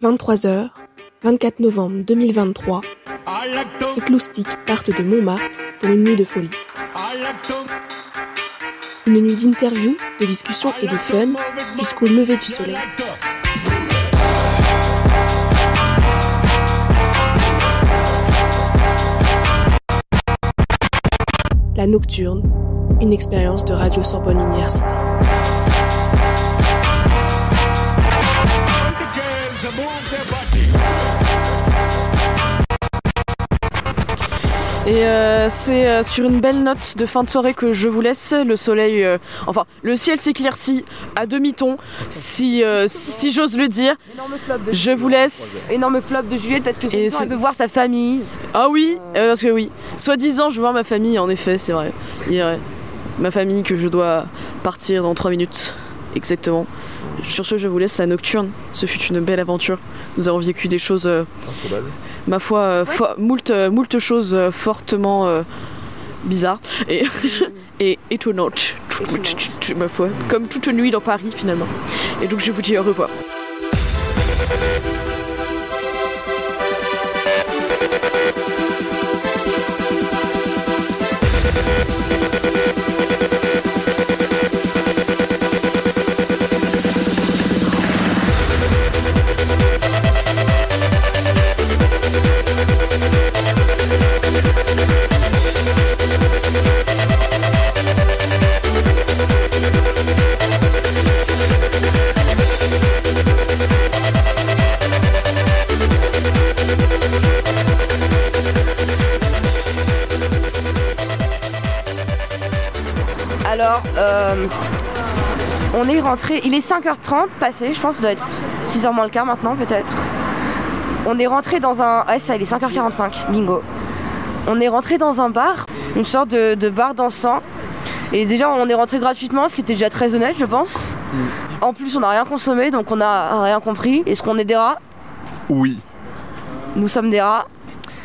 23h, 24 novembre 2023, cette loustiques partent de Montmartre pour une nuit de folie. Une nuit d'interviews, de discussions et de fun jusqu'au lever du soleil. La Nocturne, une expérience de Radio Sorbonne Université. Et euh, c'est euh, sur une belle note de fin de soirée que je vous laisse. Le soleil, euh, enfin, le ciel s'éclaircit à demi-ton, si, euh, si j'ose le dire. Je vous laisse. Énorme flop de Juliette parce que Et c'est- elle veut voir sa famille. Ah oui, euh, parce que oui. Soi-disant, je veux voir ma famille, en effet, c'est vrai. Il y a ma famille que je dois partir dans 3 minutes, exactement. Sur ce, je vous laisse la nocturne. Ce fut une belle aventure. Nous avons vécu des choses, euh, ma foi, euh, fo- moult, euh, moult choses euh, fortement euh, bizarres et, et étonnantes, ma foi, comme toute nuit dans Paris finalement. Et donc, je vous dis au revoir. Alors, euh, on est rentré. Il est 5h30 passé, je pense, ça doit être 6h moins le quart maintenant, peut-être. On est rentré dans un. Ouais, ça, il est 5h45, bingo. On est rentré dans un bar, une sorte de, de bar dansant. Et déjà, on est rentré gratuitement, ce qui était déjà très honnête, je pense. En plus, on n'a rien consommé, donc on n'a rien compris. Est-ce qu'on est des rats? Oui, Nous sommes des rats.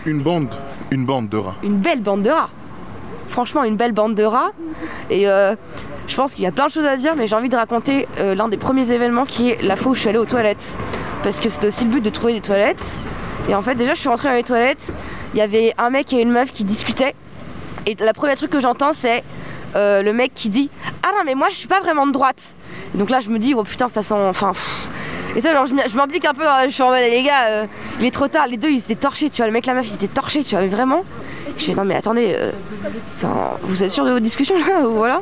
une bande, une bande de rats. une belle bande de rats. Franchement, une belle bande de rats. Et euh, je pense qu'il y a plein de choses à dire, mais j'ai envie de raconter euh, l'un des premiers événements qui est la fois où je suis allée aux toilettes. Parce que c'était aussi le but de trouver des toilettes. Et en fait, déjà, je suis rentrée dans les toilettes. Il y avait un mec et une meuf qui discutaient. Et la première truc que j'entends, c'est euh, le mec qui dit Ah non, mais moi, je suis pas vraiment de droite. Donc là, je me dis Oh putain, ça sent. Enfin. Et ça, genre, je m'implique un peu. hein, je suis en mode Les gars, il est trop tard. Les deux, ils étaient torchés, tu vois. Le mec la meuf, ils étaient torchés, tu vois. Mais vraiment. Je fais non mais attendez, euh, vous êtes sûr de vos discussions là ou voilà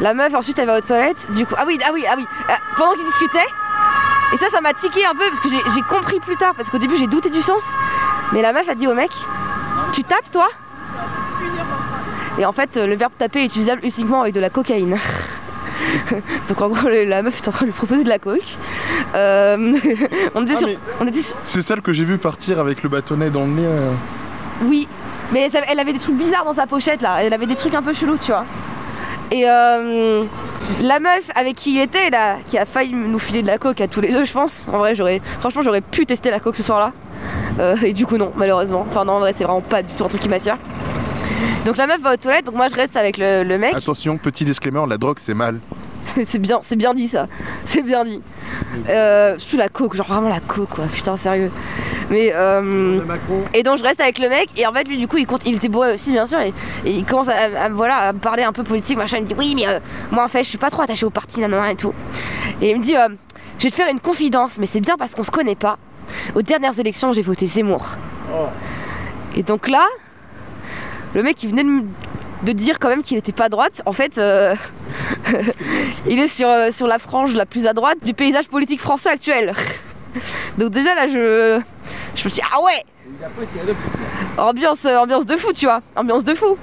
La meuf ensuite elle va aux toilettes, du coup ah oui ah oui ah oui euh, pendant qu'ils discutaient et ça ça m'a tiqué un peu parce que j'ai compris plus tard parce qu'au début j'ai douté du sens mais la meuf a dit au mec tu tapes toi? Et en fait le verbe taper est utilisable uniquement avec de la cocaïne. Donc en gros la meuf est en train de lui proposer de la coke. Euh, on était Ah, sur- C'est celle que j'ai vu partir avec le bâtonnet dans le nez. euh. Oui, mais elle avait des trucs bizarres dans sa pochette là. Elle avait des trucs un peu chelous, tu vois. Et euh, la meuf avec qui il était là, qui a failli nous filer de la coke à tous les deux, je pense. En vrai, j'aurais, franchement, j'aurais pu tester la coke ce soir-là. Euh, et du coup, non, malheureusement. Enfin, non, en vrai, c'est vraiment pas du tout un truc qui m'attire. Donc la meuf va aux toilettes, donc moi je reste avec le, le mec. Attention, petit disclaimer, la drogue c'est mal. c'est bien, c'est bien dit ça. C'est bien dit. Euh, surtout la coke, genre vraiment la coke quoi. Putain sérieux. Mais euh, et donc je reste avec le mec et en fait lui du coup il compte, il était bourré aussi bien sûr et, et il commence à, à- à- voilà à me parler un peu politique machin. Il me dit oui mais euh, moi en fait je suis pas trop attaché au parti nanana et tout. Et il me dit euh, je vais te faire une confidence mais c'est bien parce qu'on se connaît pas. Aux dernières élections j'ai voté Zemmour. Et donc là le mec il venait de me de dire quand même qu'il était pas à droite. En fait, euh, il est sur, euh, sur la frange la plus à droite du paysage politique français actuel. Donc déjà là, je, je me suis dit, ah ouais ambiance, euh, ambiance de fou, tu vois. Ambiance de fou.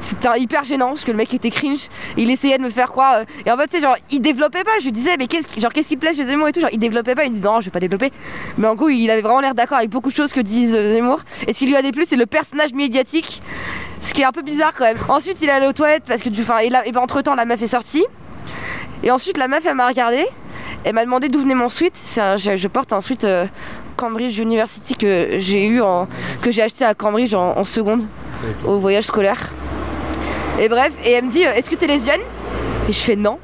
C'était hyper gênant parce que le mec était cringe. Il essayait de me faire croire. euh, et en fait, tu sais, genre, il développait pas. Je lui disais, mais qu'est-ce genre, qu'est-ce qui plaît chez Zemmour et tout? Genre, il développait pas. Il disait, non, je vais pas développer. Mais en gros, il avait vraiment l'air d'accord avec beaucoup de choses que disent euh, Zemmour. Et ce qui lui a déplu, c'est le personnage médiatique. Ce qui est un peu bizarre quand même. Ensuite, il est allé aux toilettes parce que, du, enfin, et, ben, entre temps, la meuf est sortie. Et ensuite, la meuf, elle m'a regardé. Elle m'a demandé d'où venait mon je, je porte un sweat euh, Cambridge University que j'ai eu en, que j'ai acheté à Cambridge en, en seconde au voyage scolaire. Et bref, et elle me dit euh, Est-ce que t'es lesbienne? Et je fais non.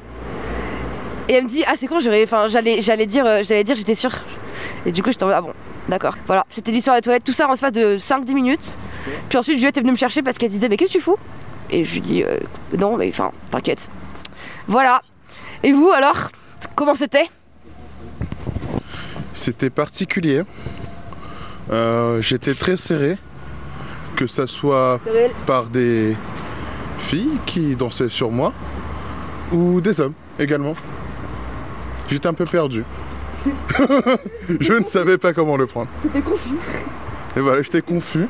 Et elle me dit Ah, c'est con, j'aurais- enfin, j'allais, j'allais dire, euh, j'allais dire, j'étais sûre. Et du coup, j'étais en mode, ah bon, d'accord. Voilà, c'était l'histoire des toilettes, tout ça en l'espace de 5-10 minutes. Puis ensuite, Juliette est venue me chercher parce qu'elle disait, mais qu'est-ce que tu fous? Et je lui dis, euh, non, mais enfin, t'inquiète. Voilà. Et vous alors? Comment c'était? C'était particulier. Euh, J'étais très serré. Que ça soit par des filles qui dansaient sur moi ou des hommes également. J'étais un peu perdu. je ne savais pas comment le prendre. T'étais confus. Et voilà, j'étais confus.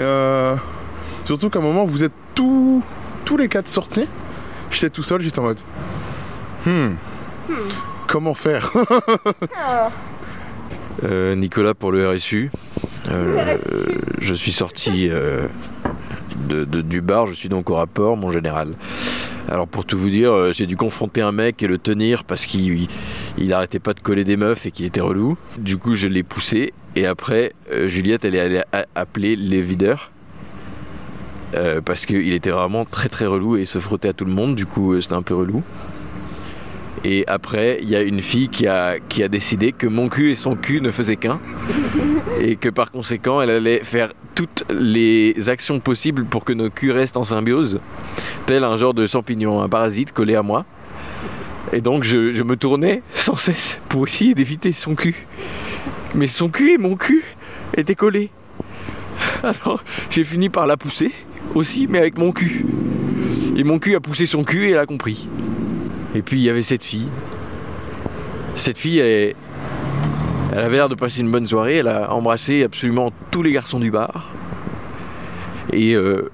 Euh, surtout qu'à un moment, vous êtes tous, tous les quatre sortis. J'étais tout seul, j'étais en mode. Hmm. Comment faire Euh, Nicolas pour le RSU. Euh, je suis sorti euh, de- de- du bar, je suis donc au rapport, mon général. Alors pour tout vous dire, euh, j'ai dû confronter un mec et le tenir parce qu'il il, il arrêtait pas de coller des meufs et qu'il était relou. Du coup, je l'ai poussé et après, euh, Juliette, elle est allée appeler les videurs. euh, parce qu'il était vraiment très très relou et il se frottait à tout le monde, du coup c'était un peu relou. Et après, il y a une fille qui a, qui a décidé que mon cul et son cul ne faisaient qu'un. Et que par conséquent, elle allait faire toutes les actions possibles pour que nos culs restent en symbiose. Tel un genre de champignon, un parasite collé à moi. Et donc, je, je me tournais sans cesse pour essayer d'éviter son cul. Mais son cul et mon cul étaient collés. Alors, j'ai fini par la pousser aussi, mais avec mon cul. Et mon cul a poussé son cul et elle a compris. Et puis il y avait cette fille. Cette fille, elle, avait l'air de passer une bonne soirée. Elle a embrassé absolument tous les garçons du bar. Et euh,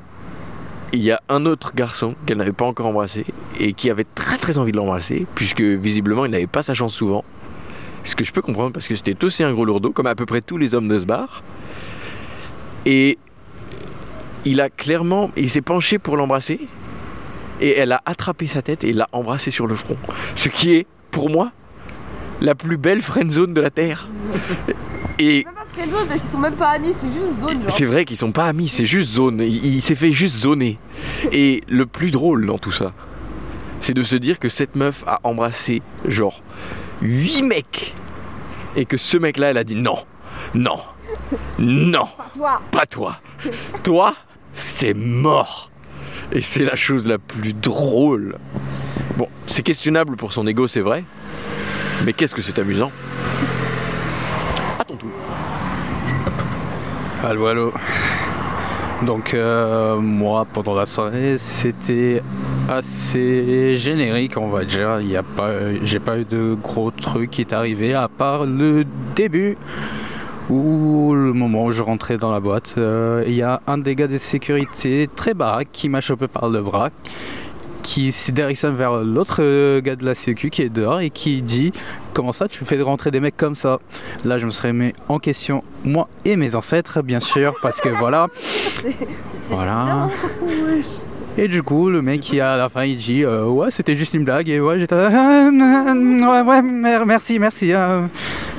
il y a un autre garçon qu'elle n'avait pas encore embrassé et qui avait très très envie de l'embrasser, puisque visiblement il n'avait pas sa chance souvent. Ce que je peux comprendre parce que c'était aussi un gros lourdeau, comme à peu près tous les hommes de ce bar. Et il a clairement, il s'est penché pour l'embrasser et elle a attrapé sa tête et l'a embrassé sur le front. Ce qui est, pour moi, la plus belle friendzone de la Terre. Et Même pas friendzone parce qu'ils sont même pas amis, c'est juste zone c'est vrai qu'ils sont pas amis, c'est juste zone. Il, il s'est fait juste zoner. Et le plus drôle dans tout ça, c'est de se dire que cette meuf a embrassé genre 8 mecs. Et que ce mec-là, elle a dit non, non, non, Toi pas toi. Toi, c'est mort. Et c'est la chose la plus drôle. Bon, c'est questionnable pour son ego, c'est vrai. Mais qu'est-ce que c'est amusant. À ton tour. Allô, allô. Donc, euh, moi, pendant la soirée, c'était assez générique, on va dire. Y a pas, j'ai pas eu de gros trucs qui est arrivé à part le début où le moment où je rentrais dans la boîte, euh, il y a un des gars de sécurité très baraque qui m'a chopé par le bras, qui s'est dirigé vers l'autre euh, gars de la sécu qui est dehors et qui dit comment ça tu fais rentrer des mecs comme ça? Là, je me serais mis en question, moi et mes ancêtres, bien sûr, parce que voilà. Voilà. Et du coup, le mec qui à la fin il dit euh, Ouais, c'était juste une blague, et ouais, j'étais. ouais, ouais, mer- merci, merci.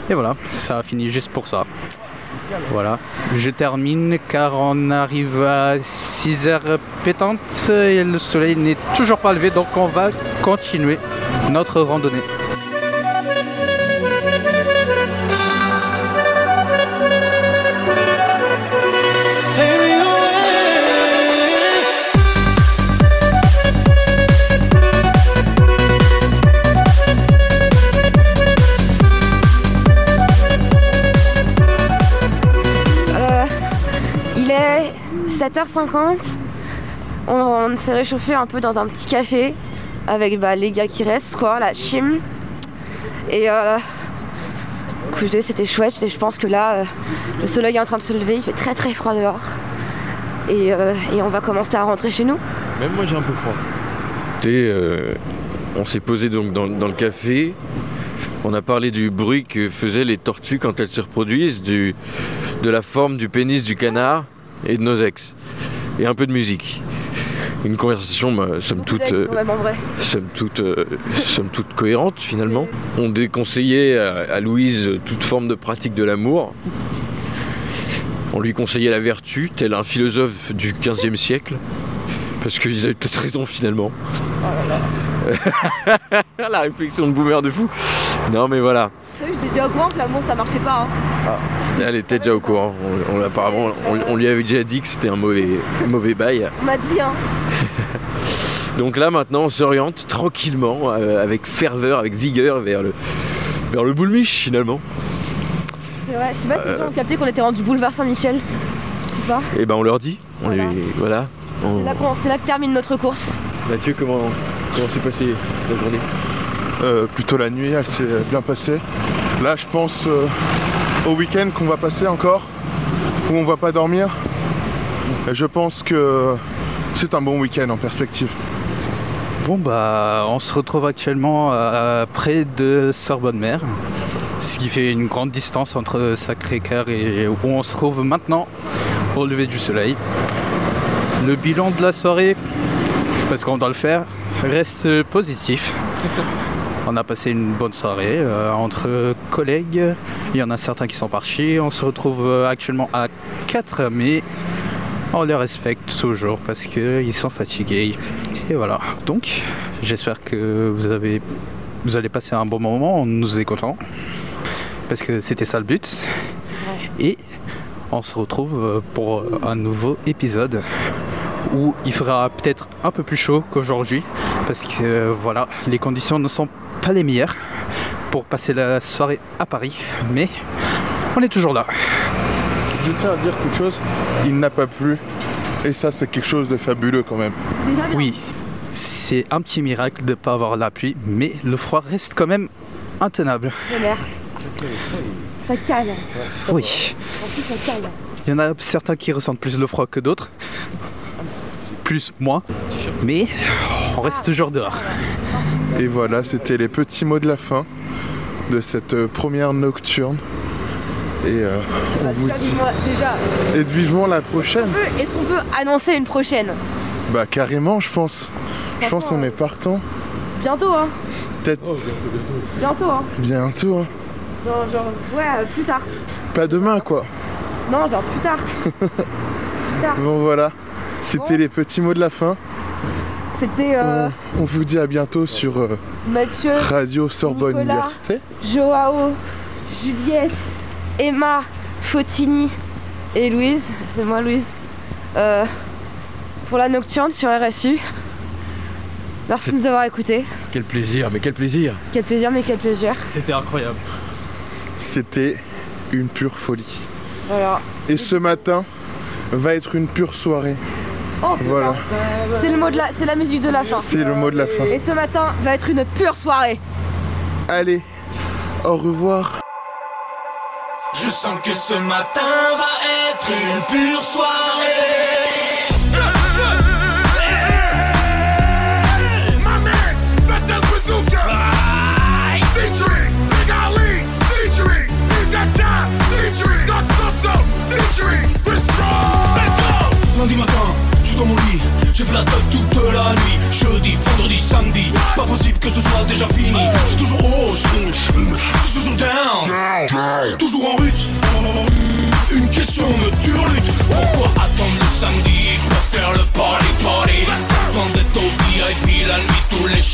Et voilà, ça a fini juste pour ça. Voilà, je termine car on arrive à 6 heures pétantes et le soleil n'est toujours pas levé, donc on va continuer notre randonnée. 7h50. On, on s'est réchauffé un peu dans un petit café avec bah, les gars qui restent, quoi, la chim. Et euh, écoutez, c'était chouette. Et je pense que là, euh, le soleil est en train de se lever. Il fait très très froid dehors. Et, euh, et on va commencer à rentrer chez nous. Même moi j'ai un peu froid. euh, on s'est posé donc dans, dans le café. On a parlé du bruit que faisaient les tortues quand elles se reproduisent, du, de la forme du pénis du canard et de nos ex. Et un peu de musique. Une conversation, bah, somme toute, euh, même, somme toute, euh, somme toute cohérente finalement. On déconseillait à, à Louise toute forme de pratique de l'amour. On lui conseillait la vertu, tel un philosophe du 15e siècle. Parce qu'ils avaient peut-être raison finalement. la réflexion de boomer de fou. Non mais voilà. J'étais déjà au courant que l'amour ça marchait pas. Hein. Ah, elle était déjà au courant. On, apparemment, on, lui avait déjà dit que c'était un mauvais, mauvais bail. On m'a dit, hein. Donc là maintenant on s'oriente tranquillement, euh, avec ferveur, avec vigueur vers le, vers le boulmiche finalement. Vrai, je sais pas si euh... on capté qu'on était rendu boulevard Saint-Michel. Je sais pas. Et eh ben on leur dit. Voilà. C'est là, que termine notre course. Mathieu, comment, comment s'est passée la journée? Euh, Plutôt la nuit, elle s'est bien passée. Là je pense euh, au week-end qu'on va passer encore, où on va pas dormir. je pense que c'est un bon week-end en perspective. Bon bah on se retrouve actuellement près de Sorbonne-Mer, ce qui fait une grande distance entre Sacré-Cœur et où on se trouve maintenant au lever du soleil. Le bilan de la soirée, parce qu'on doit le faire, reste positif. On a passé une bonne soirée euh, entre collègues. Il y en a certains qui sont partis. On se retrouve euh, actuellement à 4, mais on les respecte toujours parce qu'ils sont fatigués. Et voilà. Donc, j'espère que vous avez vous allez passer un bon moment. On nous est content parce que c'était ça le but. Et on se retrouve pour un nouveau épisode où il fera peut-être un peu plus chaud qu'aujourd'hui parce que voilà, les conditions ne sont pas les meilleures pour passer la soirée à Paris, mais on est toujours là. Je tiens à dire quelque chose, il n'a pas plu et ça c'est quelque chose de fabuleux quand même. Oui, c'est un petit miracle de ne pas avoir la pluie, mais le froid reste quand même intenable. Ça cale. Oui. Il y en a certains qui ressentent plus le froid que d'autres. Plus, moins. Mais on reste toujours dehors. Et voilà, c'était les petits mots de la fin de cette euh, première nocturne. Et euh, on vous dit. Déjà. Et vivement la prochaine. Est-ce qu'on peut annoncer une prochaine? Bah carrément, je pense. Je pense qu'on est partant. Bientôt, hein. Peut-être. bientôt, hein. Bientôt, hein. Genre, genre, ouais, euh, plus tard. Pas demain, quoi. Non, genre plus tard. plus tard. Bon, voilà. C'était les petits mots de la fin. C'était. Euh, on, vous dit à bientôt sur euh, Mathieu, Radio Sorbonne Université. Joao, Juliette, Emma, Fotini et Louise. C'est moi, Louise. pour la nocturne sur RSU. Merci de nous avoir écoutés. Quel plaisir, mais quel plaisir. Quel plaisir, mais quel plaisir. C'était incroyable. C'était une pure folie. Voilà. Et ce matin va être une pure soirée. Oh, voilà. C'est le mot de la, c'est la musique de la fin. C'est le mot de la fin. Et ce matin va être une pure soirée. Allez, au revoir. Je sens que ce matin va être une pure soirée.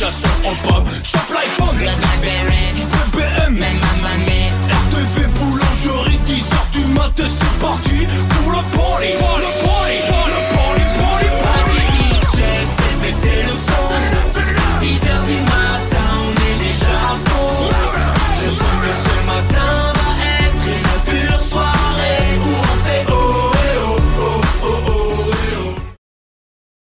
Chasseurs en pub